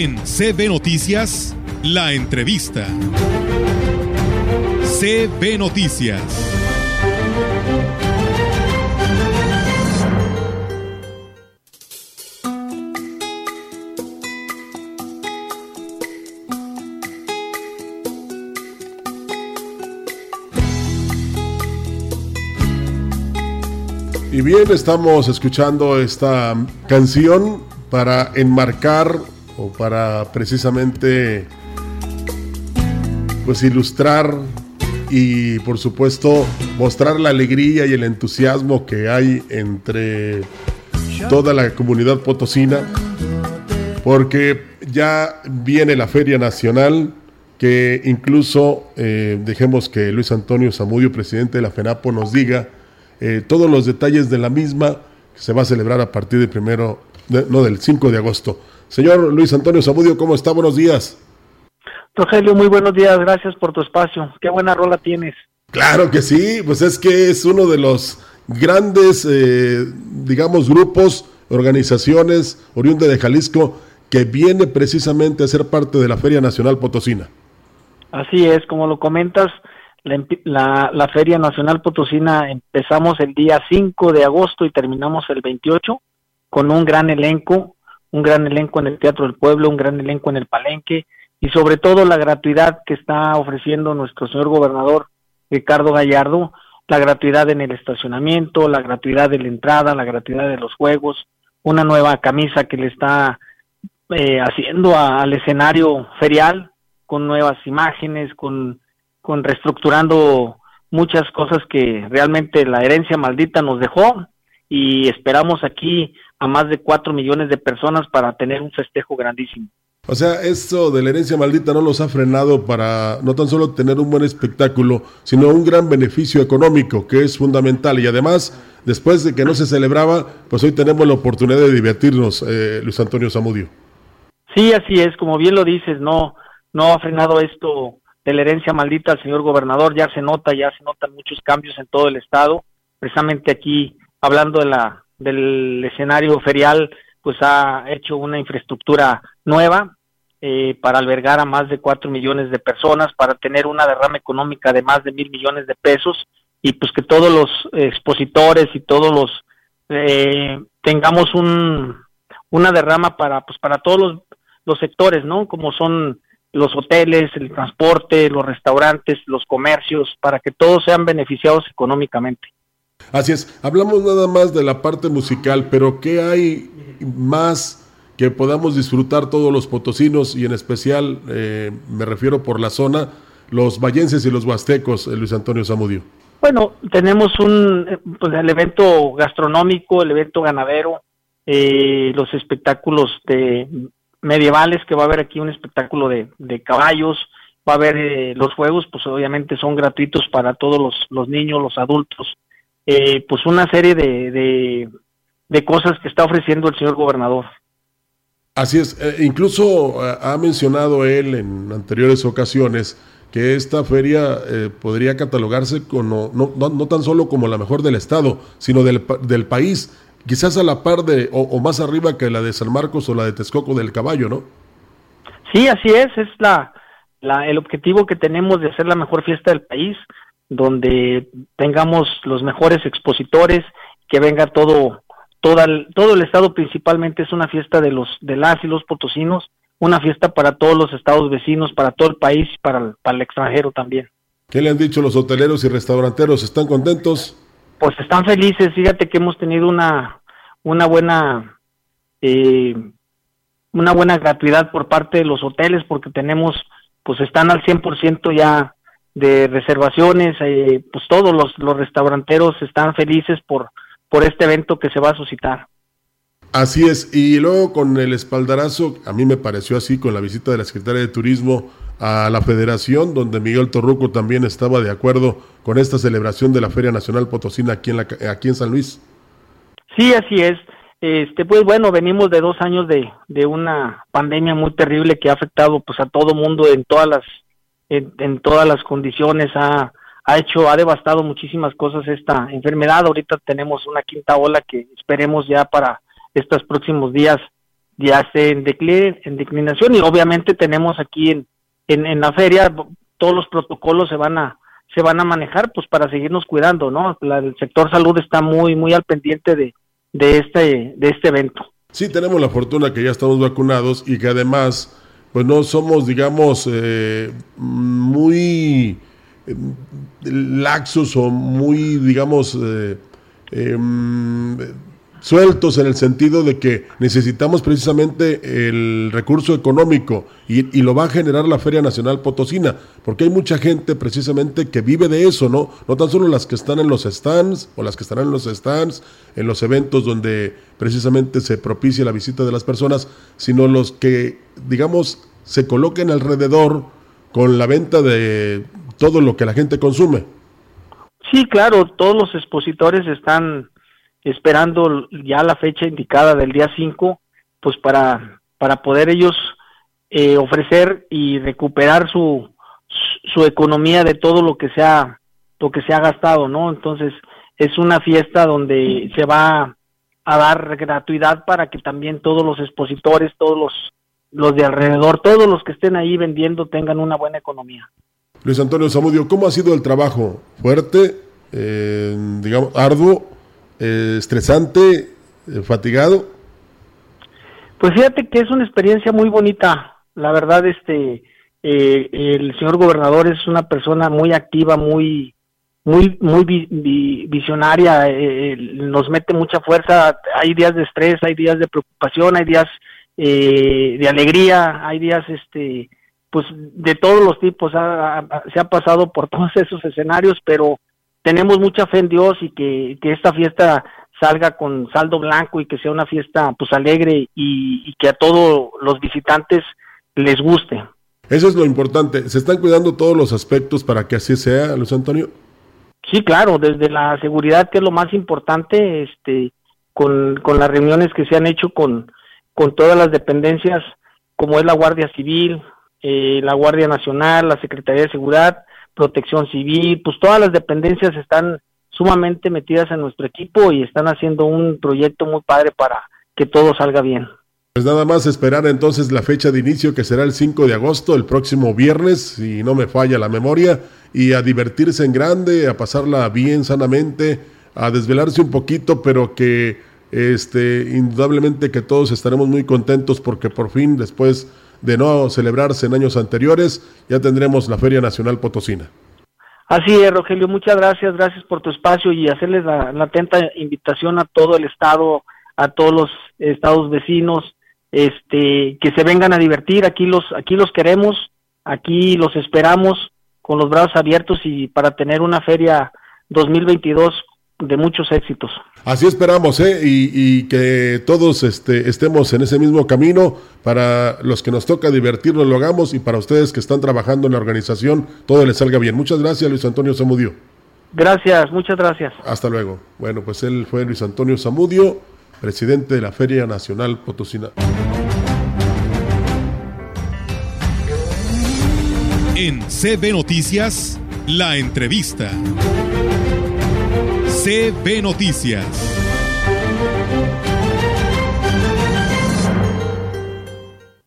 En CB Noticias, la entrevista. CB Noticias. Y bien, estamos escuchando esta canción para enmarcar o para precisamente pues ilustrar y por supuesto mostrar la alegría y el entusiasmo que hay entre toda la comunidad potosina porque ya viene la Feria Nacional que incluso eh, dejemos que Luis Antonio Zamudio, presidente de la FENAPO, nos diga eh, todos los detalles de la misma que se va a celebrar a partir del primero, no, del 5 de agosto. Señor Luis Antonio Zamudio, ¿cómo está? Buenos días. Rogelio, muy buenos días, gracias por tu espacio. Qué buena rola tienes. Claro que sí, pues es que es uno de los grandes, eh, digamos, grupos, organizaciones oriundas de Jalisco que viene precisamente a ser parte de la Feria Nacional Potosina. Así es, como lo comentas, la, la, Feria Nacional Potosina empezamos el día 5 de agosto y terminamos el 28 con un gran elenco, un gran elenco en el Teatro del Pueblo, un gran elenco en el Palenque y sobre todo la gratuidad que está ofreciendo nuestro señor gobernador Ricardo Gallardo, la gratuidad en el estacionamiento, la gratuidad de la entrada, la gratuidad de los juegos, una nueva camisa que le está eh, haciendo al escenario ferial con nuevas imágenes, con con reestructurando muchas cosas que realmente la herencia maldita nos dejó y esperamos aquí a más de cuatro millones de personas para tener un festejo grandísimo. O sea, esto de la herencia maldita no los ha frenado para no tan solo tener un buen espectáculo, sino un gran beneficio económico que es fundamental. Y además, después de que no se celebraba, pues hoy tenemos la oportunidad de divertirnos, eh, Luis Antonio Zamudio. Sí, así es, como bien lo dices, no, no ha frenado esto de la herencia maldita al señor gobernador, ya se nota, ya se notan muchos cambios en todo el estado, precisamente aquí hablando de la del escenario ferial, pues ha hecho una infraestructura nueva eh, para albergar a más de cuatro millones de personas, para tener una derrama económica de más de mil millones de pesos y pues que todos los expositores y todos los eh, tengamos un una derrama para pues para todos los, los sectores, ¿no? Como son los hoteles, el transporte, los restaurantes, los comercios, para que todos sean beneficiados económicamente. Así es, hablamos nada más de la parte musical, pero ¿qué hay más que podamos disfrutar todos los potosinos y en especial, eh, me refiero por la zona, los vallenses y los huastecos, eh, Luis Antonio Zamudio? Bueno, tenemos un, eh, pues el evento gastronómico, el evento ganadero, los espectáculos de medievales, que va a haber aquí un espectáculo de, caballos, va a haber eh, los juegos, pues obviamente son gratuitos para todos los, los niños, los adultos, eh, pues una serie de, de, cosas que está ofreciendo el señor gobernador. Así es, eh, incluso ha mencionado él en anteriores ocasiones que esta feria podría catalogarse con, no, no, no, tan solo como la mejor del estado, sino del, del país quizás a la par de o, más arriba que la de San Marcos o la de Texcoco del Caballo, ¿no? Sí, así es, es la, la, el objetivo que tenemos de hacer la mejor fiesta del país, donde tengamos los mejores expositores, que venga todo, todo el, todo el estado principalmente es una fiesta de los de las y los potosinos, una fiesta para todos los estados vecinos, para todo el país, para para el extranjero también. ¿Qué le han dicho los hoteleros y restauranteros? ¿Están contentos? Pues están felices, fíjate que hemos tenido una una buena eh, una buena gratuidad por parte de los hoteles porque tenemos pues están al 100% ya de reservaciones, eh, pues todos los, los restauranteros están felices por, por este evento que se va a suscitar. Así es, y luego con el espaldarazo, a mí me pareció así con la visita de la Secretaria de Turismo a la Federación, donde Miguel Torruco también estaba de acuerdo con esta celebración de la Feria Nacional Potosina aquí en, la, aquí en San Luis. Sí, así es. Este, pues bueno, venimos de dos años de, de una pandemia muy terrible que ha afectado pues a todo mundo en todas las en, todas las condiciones ha, ha hecho ha devastado muchísimas cosas esta enfermedad. Ahorita tenemos una quinta ola que esperemos ya para estos próximos días ya esté en, en declinación y obviamente tenemos aquí en, en, la feria todos los protocolos se van a se van a manejar pues para seguirnos cuidando, ¿no? el sector salud está muy muy al pendiente de, de este de este evento. Sí, tenemos la fortuna que ya estamos vacunados y que además pues no somos digamos eh, muy eh, laxos o muy digamos eh, em, sueltos en el sentido de que necesitamos precisamente el recurso económico y, lo va a generar la Feria Nacional Potosina, porque hay mucha gente precisamente que vive de eso, ¿no? No tan solo las que están en los stands o las que estarán en los stands, en los eventos donde precisamente se propicia la visita de las personas, sino los que, digamos, se coloquen alrededor con la venta de todo lo que la gente consume. Sí, claro, todos los expositores están esperando ya la fecha indicada del día 5, pues para, para poder ellos eh, ofrecer y recuperar su, su economía de todo lo que se ha, lo que se ha gastado, ¿no? Entonces, es una fiesta donde se va a dar gratuidad para que también todos los expositores, todos los, los de alrededor, todos los que estén ahí vendiendo tengan una buena economía. Luis Antonio Zamudio, ¿cómo ha sido el trabajo? ¿Fuerte? Eh, digamos, arduo eh, estresante, eh, fatigado? Pues fíjate que es una experiencia muy bonita. La verdad, este, eh, el señor gobernador es una persona muy activa, muy, muy, muy visionaria. nos mete mucha fuerza. Hay días de estrés, hay días de preocupación, hay días de alegría, hay días, este, pues de todos los tipos. se ha pasado por todos esos escenarios, pero tenemos mucha fe en Dios y que, esta fiesta salga con saldo blanco y que sea una fiesta pues alegre y, que a todos los visitantes les guste. Eso es lo importante. ¿Se están cuidando todos los aspectos para que así sea, Luis Antonio? Sí, claro, desde la seguridad, que es lo más importante, este, con, con las reuniones que se han hecho con, con todas las dependencias, como es la Guardia Civil, eh, la Guardia Nacional, la Secretaría de Seguridad, protección civil, pues todas las dependencias están sumamente metidas en nuestro equipo y están haciendo un proyecto muy padre para que todo salga bien. Pues nada más esperar entonces la fecha de inicio que será el 5 de agosto, el próximo viernes, si no me falla la memoria, y a divertirse en grande, a pasarla bien sanamente, a desvelarse un poquito, pero que este indudablemente que todos estaremos muy contentos porque por fin después de no celebrarse en años anteriores, ya tendremos la Feria Nacional Potosina. Así es, Rogelio, muchas gracias, gracias por tu espacio y hacerles la, atenta invitación a todo el estado, a todos los estados vecinos, este, que se vengan a divertir, aquí los, aquí los queremos, aquí los esperamos con los brazos abiertos y para tener una feria 2022 de muchos éxitos. Así esperamos, ¿eh? Y, que todos este, estemos en ese mismo camino. Para los que nos toca divertirnos, lo hagamos. Y para ustedes que están trabajando en la organización, todo les salga bien. Muchas gracias, Luis Antonio Zamudio. Gracias, muchas gracias. Hasta luego. Bueno, pues él fue Luis Antonio Zamudio, presidente de la Feria Nacional Potosina. En CB Noticias, la entrevista. CB Noticias.